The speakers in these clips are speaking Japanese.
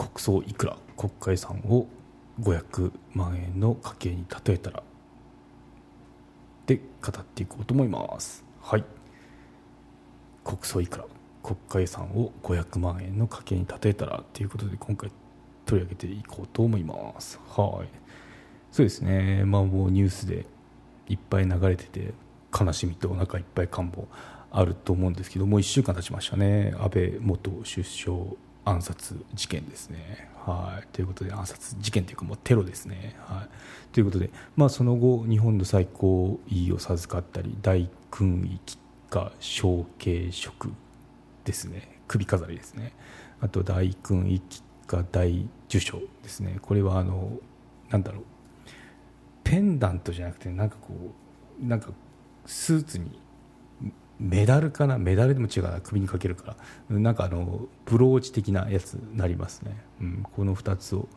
国葬いくら国家予算を500万円の家計に例えたらで語っていこうと思います。はい。国葬いくら国家予算を500万円の家計に例えたらということで今回取り上げていこうと思います。はい。そうですね。まあもうニュースでいっぱい流れてて悲しみとお腹いっぱい感もあると思うんですけどもう1週間経ちましたね。安倍元首相。暗殺事件ですね。はい、ということで暗殺事件というかもうテロですね。はい、ということで、まあ、その後日本の最高位を授かったり大勲位吉家承継職ですね。首飾りですね。あと大勲位吉家大受賞ですね。これはあのなんだろう。ペンダントじゃなくてなんかこうなんかスーツにメダルかな？メダルでも違うな。首にかけるから。なんかあのブローチ的なやつになりますね、うん、この2つを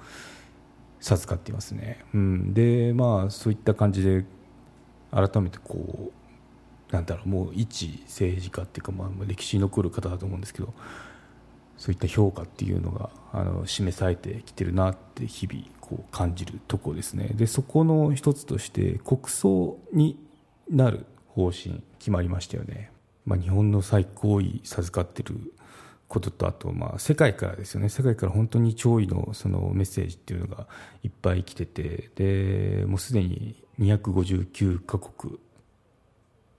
授かっていますね、うん、でまあそういった感じで改めてこうなんだろう。もう一政治家っていうか、まあ、歴史に残る方だと思うんですけどそういった評価っていうのがあの示されてきてるなって日々こう感じるところですね。でそこの一つとして国葬になる方針決まりましたよね。まあ、日本の最高位授かってることとあとまあ世界からですよね。世界から本当に弔意のそのメッセージっていうのがいっぱい来ててでもうすでに259カ国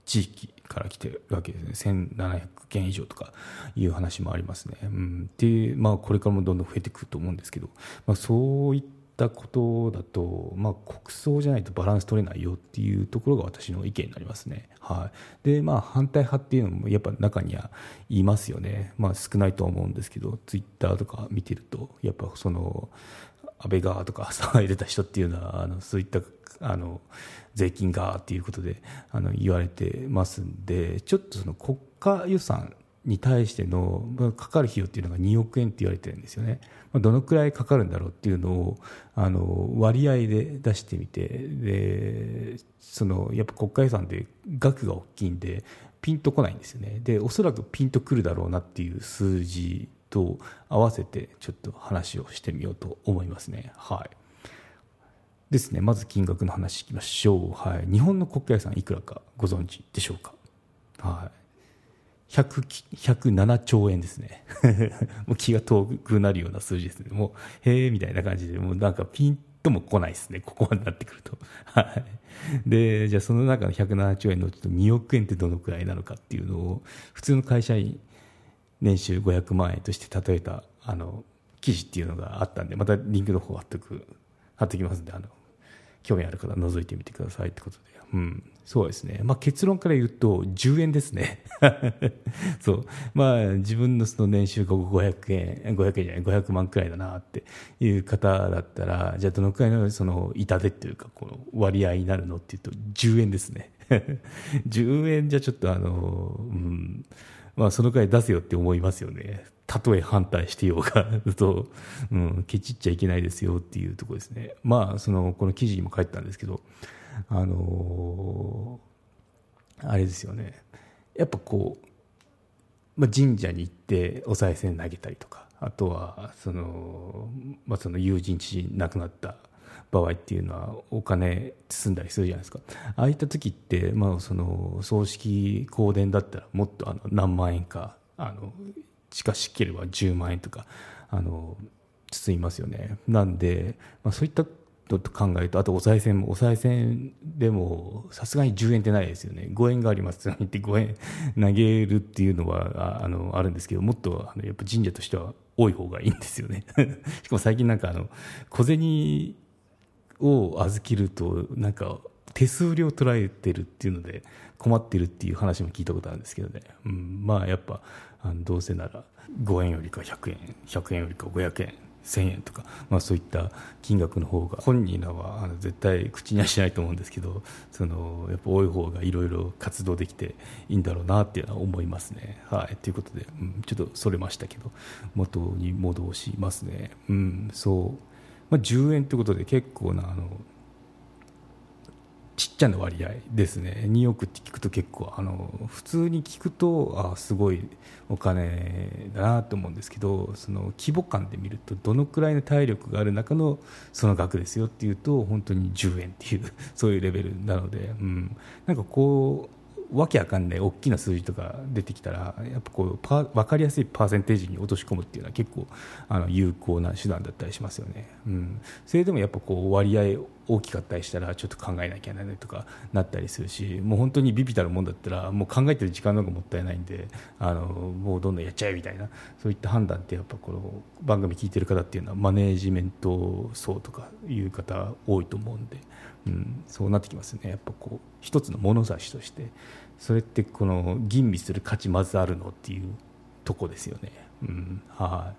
地域から来てるわけですね。1700件以上とかいう話もありますね。うん、でまあこれからもどんどん増えてくると思うんですけど、まあ、そういっったことだと、まあ、国葬じゃないとバランス取れないよっていうところが私の意見になりますね。はい、で、まあ、反対派っていうのもやっぱ中にはいますよね。まあ、少ないとは思うんですけど、ツイッターとか見てると、やっぱその、安倍側とか騒いでた人っていうのは、あのそういったあの税金がっていうことであの言われてますんで、ちょっとその国家予算に対してのかかる費用っていうのが2億円って言われてるんですよね。どのくらいかかるんだろうっていうのをあの割合で出してみてでそのやっぱ国家予算で額が大きいんでピンとこないんですよね。でおそらくピンとくるだろうなっていう数字と合わせてちょっと話をしてみようと思いますね。はいですね、まず金額の話いきましょう、はい、日本の国家予算いくらかご存知でしょうか、はい107兆円ですね。もう気が遠くなるような数字ですね。もう、へえ、みたいな感じで、もうなんかピンとも来ないですね。ここまでなってくると。はい。で、じゃあその中の107兆円のちょっと2億円ってどのくらいなのかっていうのを、普通の会社員年収500万円として例えた、あの、記事っていうのがあったんで、またリンクの方貼ってく、貼ってきますんで、あの、興味ある方覗いてみてくださいってことで。うん。そうですね。まあ、結論から言うと、10円ですね。そう。まあ、自分のその年収が500円、500円じゃない、500万くらいだなっていう方だったら、じゃあどのくらいのその痛手っていうか、この割合になるのっていうと、10円ですね。10円じゃちょっとあの、うん。まあ、そのくらい出せよって思いますよね。たとえ反対してようが と、うん、ケチっちゃいけないですよっていうところですね。まあ、その、この記事にも書いてたんですけど、あのー、あれですよね。やっぱこう、まあ、神社に行ってお賽銭投げたりとか、あとは、その、まあ、その友人知人亡くなった場合っていうのはお金包んだりするじゃないですか。ああいった時って、まあ、その、葬式香典だったらもっとあの何万円か、あの、近しければ10万円とか、あの、包みますよね。なんで、まあ、そういったと考えると、あとお賽銭も、お賽銭でも、さすがに10円ってないですよね。5円がありますって言って5円 投げるっていうのは、あの、あるんですけど、もっと、あの、やっぱ神社としては多い方がいいんですよね。しかも最近なんか、あの、小銭を預けると、なんか、手数料取られてるっていうので困ってるっていう話も聞いたことあるんですけどね。うん、まあやっぱ、あのどうせなら5円よりか100円、100円よりか500円、1000円とか、まあ、そういった金額の方が本人らはあの絶対口にはしないと思うんですけどそのやっぱ多い方がいろいろ活動できていいんだろうなっていうのは思いますね。はい、ということで、うん、ちょっとそれましたけど元に戻しますね。うん、そうまあ、10円ということで結構なあのちっちゃな割合ですね。2億って聞くと結構あの普通に聞くとあすごいお金だなと思うんですけどその規模感で見るとどのくらいの体力がある中のその額ですよっていうと本当に10円っていう そういうレベルなので、うん、なんかこうわけわかんない大きな数字とか出てきたらやっぱこうパ分かりやすいパーセンテージに落とし込むっていうのは結構あの有効な手段だったりしますよね、うん、それでもやっぱこう割合大きかったりしたらちょっと考えなきゃならないとかなったりするしもう本当にビビたるもんだったらもう考えてる時間の方がもったいないんであのもうどんどんやっちゃえみたいな。そういった判断ってやっぱこの番組聞いてる方っていうのはマネージメント層とかいう方多いと思うんで。うん、そうなってきますね。やっぱこう一つの物差しとして。それってこの吟味する価値まずあるのっていうとこですよね、うん、は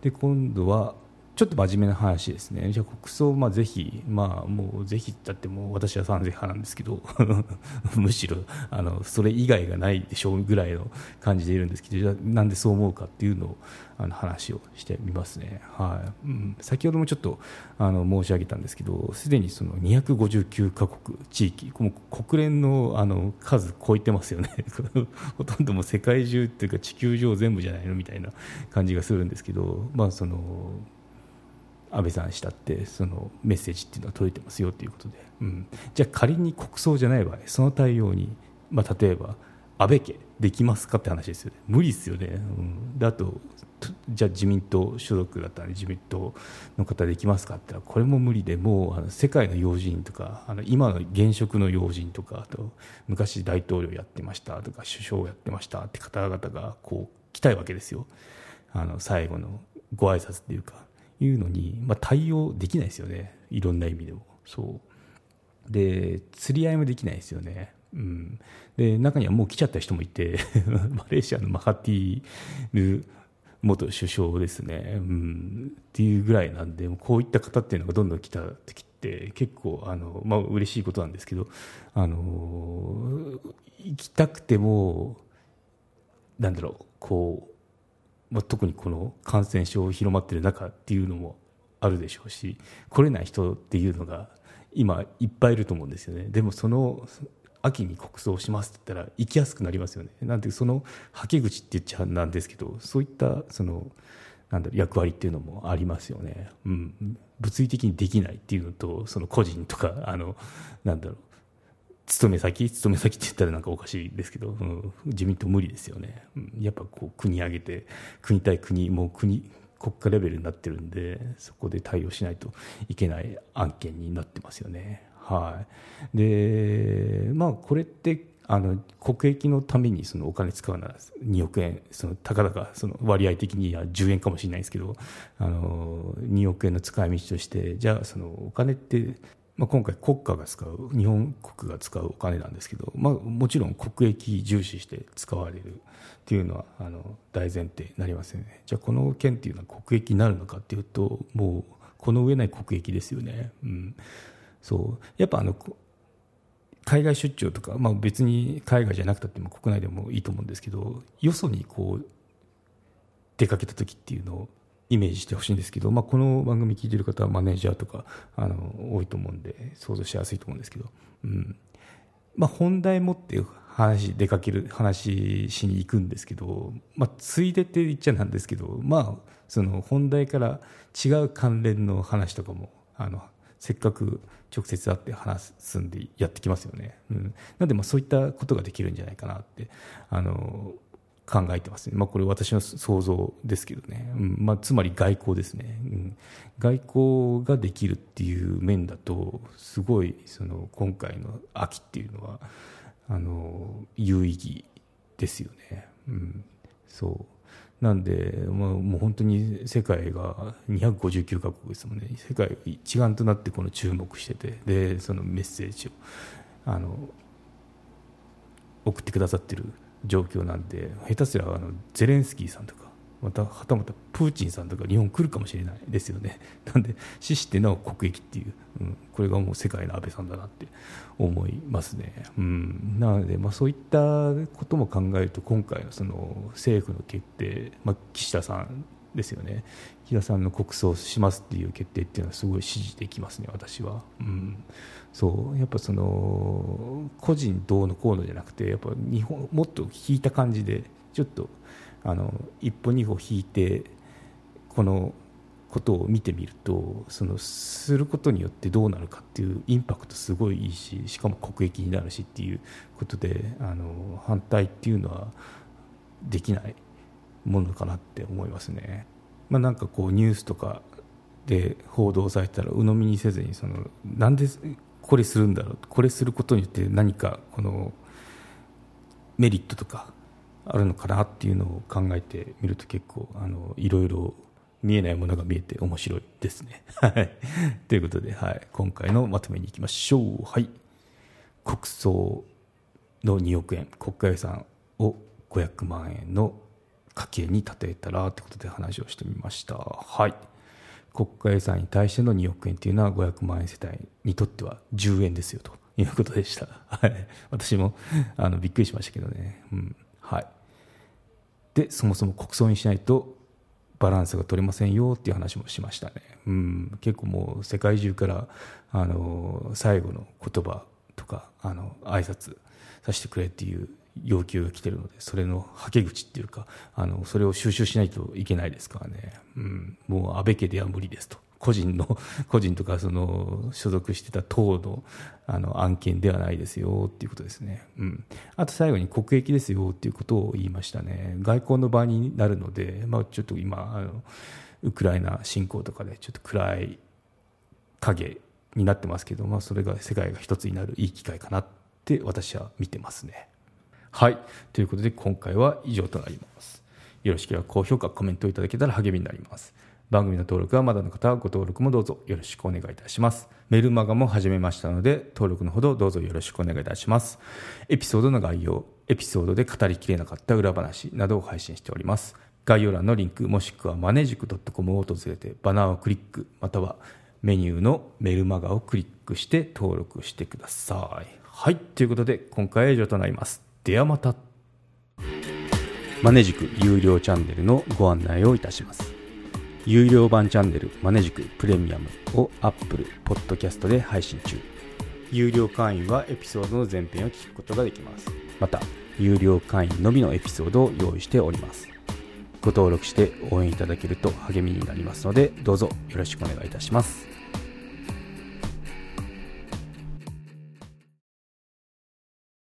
い。で今度はちょっと真面目な話ですね、じゃあ国葬、まあ、ぜひ、まあ、もうぜひだってもう私は賛成派なんですけど、むしろあのそれ以外がないでしょうぐらいの感じでいるんですけど、じゃあなんでそう思うかっていうのをあの話をしてみますね、はい。うん、先ほどもちょっとあの申し上げたんですけど、すでにその259カ国、地域、も国連のあの数超えてますよね、ほとんども世界中っていうか、地球上全部じゃないのみたいな感じがするんですけど、まあその安倍さんしたってそのメッセージっていうのは届いてますよということで、うん、じゃあ仮に国葬じゃない場合その対応に、まあ、例えば安倍家できますかって話ですよね。無理ですよね、うん、であとじゃあ自民党所属だったら自民党の方できますかってこれも無理でもうあの世界の要人とかあの今の現職の要人とかあと昔大統領やってましたとか首相やってましたって方々がこう来たいわけですよ。あの最後のご挨拶っていうか。いうのに、まあ、対応できないですよね。いろんな意味でも。そう。で釣り合いもできないですよね。うん、で中にはもう来ちゃった人もいて マレーシアのマハティール元首相ですね、うん、っていうぐらいなんでこういった方っていうのがどんどん来た時って結構あの、まあ嬉しいことなんですけどあの行きたくてもなんだろうこうまあ、特にこの感染症広まってる中っていうのもあるでしょうし来れない人っていうのが今いっぱいいると思うんですよね。でもその秋に国葬しますって言ったら行きやすくなりますよね。なんてそのはけ口って言っちゃなんですけどそういったそのなんだろう役割っていうのもありますよね、うん、物理的にできないっていうのとその個人とかあのなんだろう勤め先？勤め先って言ったらなんかおかしいですけど、うん、自民党無理ですよね、うん、やっぱこう国挙げて国対国もう国国家レベルになってるんでそこで対応しないといけない案件になってますよね。はい、でまあこれってあの国益のためにそのお金使うなら2億円そのたかだかその割合的には10円かもしれないですけどあの2億円の使い道としてじゃあお金ってまあ、今回国家が使う日本国が使うお金なんですけど、まあ、もちろん国益重視して使われるっていうのはあの大前提になりますよね。じゃあこの件っていうのは国益になるのかっていうともうこの上ない国益ですよね、うん、そう。やっぱあの海外出張とか、まあ、別に海外じゃなくたっても国内でもいいと思うんですけどよそにこう出かけた時っていうのをイメージしてほしいんですけど、まあ、この番組聞いてる方はマネージャーとかあの多いと思うんで想像しやすいと思うんですけど、うん。まあ、本題持って話出かける話しに行くんですけど、まあ、ついでって言っちゃなんですけど、まあ、その本題から違う関連の話とかもあのせっかく直接会って話すんでやってきますよね、うん、なんでまあそういったことができるんじゃないかなってあの考えてます、ね、まあ、これ私の想像ですけどね、うん。まあ、つまり外交ですね、うん、外交ができるっていう面だとすごいその今回の秋っていうのはあの有意義ですよね、うん、そう。なんで、まあ、もう本当に世界が259カ国ですもんね。世界が一丸となってこの注目してて。でそのメッセージをあの送ってくださってる状況なんで下手すらあのゼレンスキーさんとかまたはたまたプーチンさんとか日本来るかもしれないですよね。なんで死してなお国益っていう、うん、これがもう世界の安倍さんだなって思いますね、うん、なので、まあ、そういったことも考えると今回のその政府の決定、まあ、岸田さんですよね。岸田さんの国葬しますっていう決定っていうのはすごい支持できますね、私は。うん、そう。やっぱその個人どうのこうのじゃなくてやっぱ日本もっと引いた感じでちょっとあの一歩二歩引いてこのことを見てみるとそのすることによってどうなるかっていうインパクトすごいいいししかも国益になるしっていうことであの反対っていうのはできない。ものかなって思いますね。まあ、なんかこうニュースとかで報道されたら鵜呑みにせずにそのなんでこれするんだろうこれすることによって何かこのメリットとかあるのかなっていうのを考えてみると結構あのいろいろ見えないものが見えて面白いですね。はい。ということで、はい、今回のまとめにいきましょう。はい。国葬の2億円、国家予算を500万円の家計に立てたらということで話をしてみました。はい。国家予算に対しての2億円というのは500万円世帯にとっては10円ですよということでした。はい。私もあのびっくりしましたけどね。うん。はい。で、そもそも国葬にしないとバランスが取れませんよっていう話もしましたね。うん。結構もう世界中からあの最後の言葉とかあの挨拶させてくれっていう要求が来てるのでそれのはけ口っていうかあのそれを収集しないといけないですからね、うん、もう安倍家では無理ですと。個人の 個人とかその所属してた党のあの案件ではないですよっていうことですね、うん、あと最後に国益ですよっていうことを言いましたね。外交の場になるので、まあ、ちょっと今あのウクライナ侵攻とかでちょっと暗い影になってますけど、まあ、それが世界が一つになるいい機会かなって私は見てますね。はい。ということで今回は以上となります。よろしければ高評価、コメントいただけたら励みになります。番組の登録はまだの方はご登録もどうぞよろしくお願いいたします。メルマガも始めましたので、登録のほどどうぞよろしくお願いいたします。エピソードの概要、エピソードで語りきれなかった裏話などを配信しております。概要欄のリンク、もしくはマネジク .com を訪れて、バナーをクリック、またはメニューのメルマガをクリックして登録してください。はい。ということで、今回は以上となります。ではまた。マネジク有料チャンネルのご案内をいたします。有料版チャンネルマネジクプレミアムを Apple Podcast で配信中。有料会員はエピソードの前編を聞くことができます。また有料会員のみのエピソードを用意しております。ご登録して応援いただけると励みになりますのでどうぞよろしくお願いいたします。